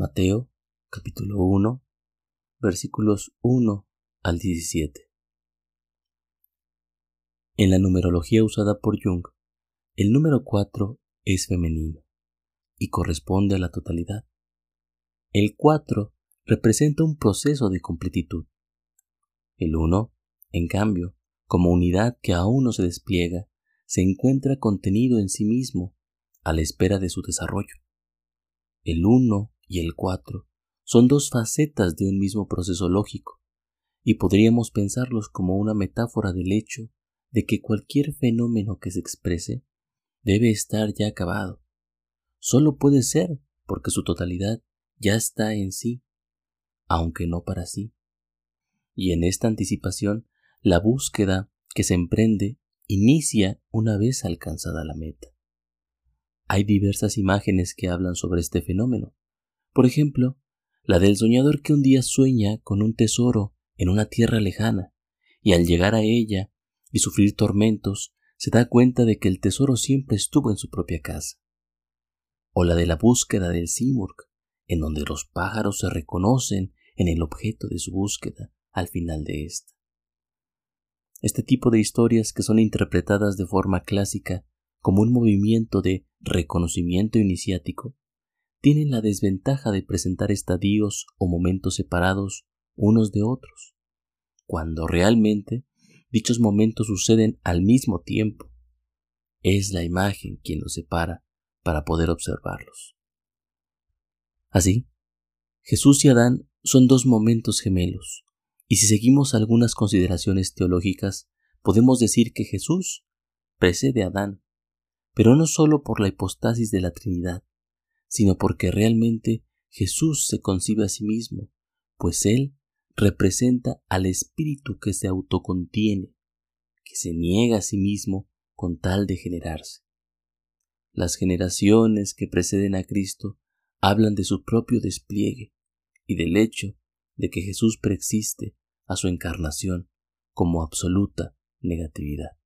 Mateo capítulo 1 versículos 1 al 17. En la numerología usada por Jung, el número 4 es femenino y corresponde a la totalidad. El 4 representa un proceso de completitud. El 1, en cambio, como unidad que aún no se despliega, se encuentra contenido en sí mismo a la espera de su desarrollo. El 1 y el 4 son dos facetas de un mismo proceso lógico, y podríamos pensarlos como una metáfora del hecho de que cualquier fenómeno que se exprese debe estar ya acabado. Solo puede ser porque su totalidad ya está en sí, aunque no para sí. Y en esta anticipación, la búsqueda que se emprende inicia una vez alcanzada la meta. Hay diversas imágenes que hablan sobre este fenómeno. Por ejemplo, la del soñador que un día sueña con un tesoro en una tierra lejana, y al llegar a ella y sufrir tormentos, se da cuenta de que el tesoro siempre estuvo en su propia casa. O la de la búsqueda del Simurg, en donde los pájaros se reconocen en el objeto de su búsqueda al final de esta. Este tipo de historias que son interpretadas de forma clásica como un movimiento de reconocimiento iniciático, tienen la desventaja de presentar estadios o momentos separados unos de otros, cuando realmente dichos momentos suceden al mismo tiempo. Es la imagen quien los separa para poder observarlos. Así, Jesús y Adán son dos momentos gemelos, y si seguimos algunas consideraciones teológicas, podemos decir que Jesús precede a Adán, pero no solo por la hipostasis de la Trinidad, sino porque realmente Jesús se concibe a sí mismo, pues Él representa al espíritu que se autocontiene, que se niega a sí mismo con tal de generarse. Las generaciones que preceden a Cristo hablan de su propio despliegue y del hecho de que Jesús preexiste a su encarnación como absoluta negatividad.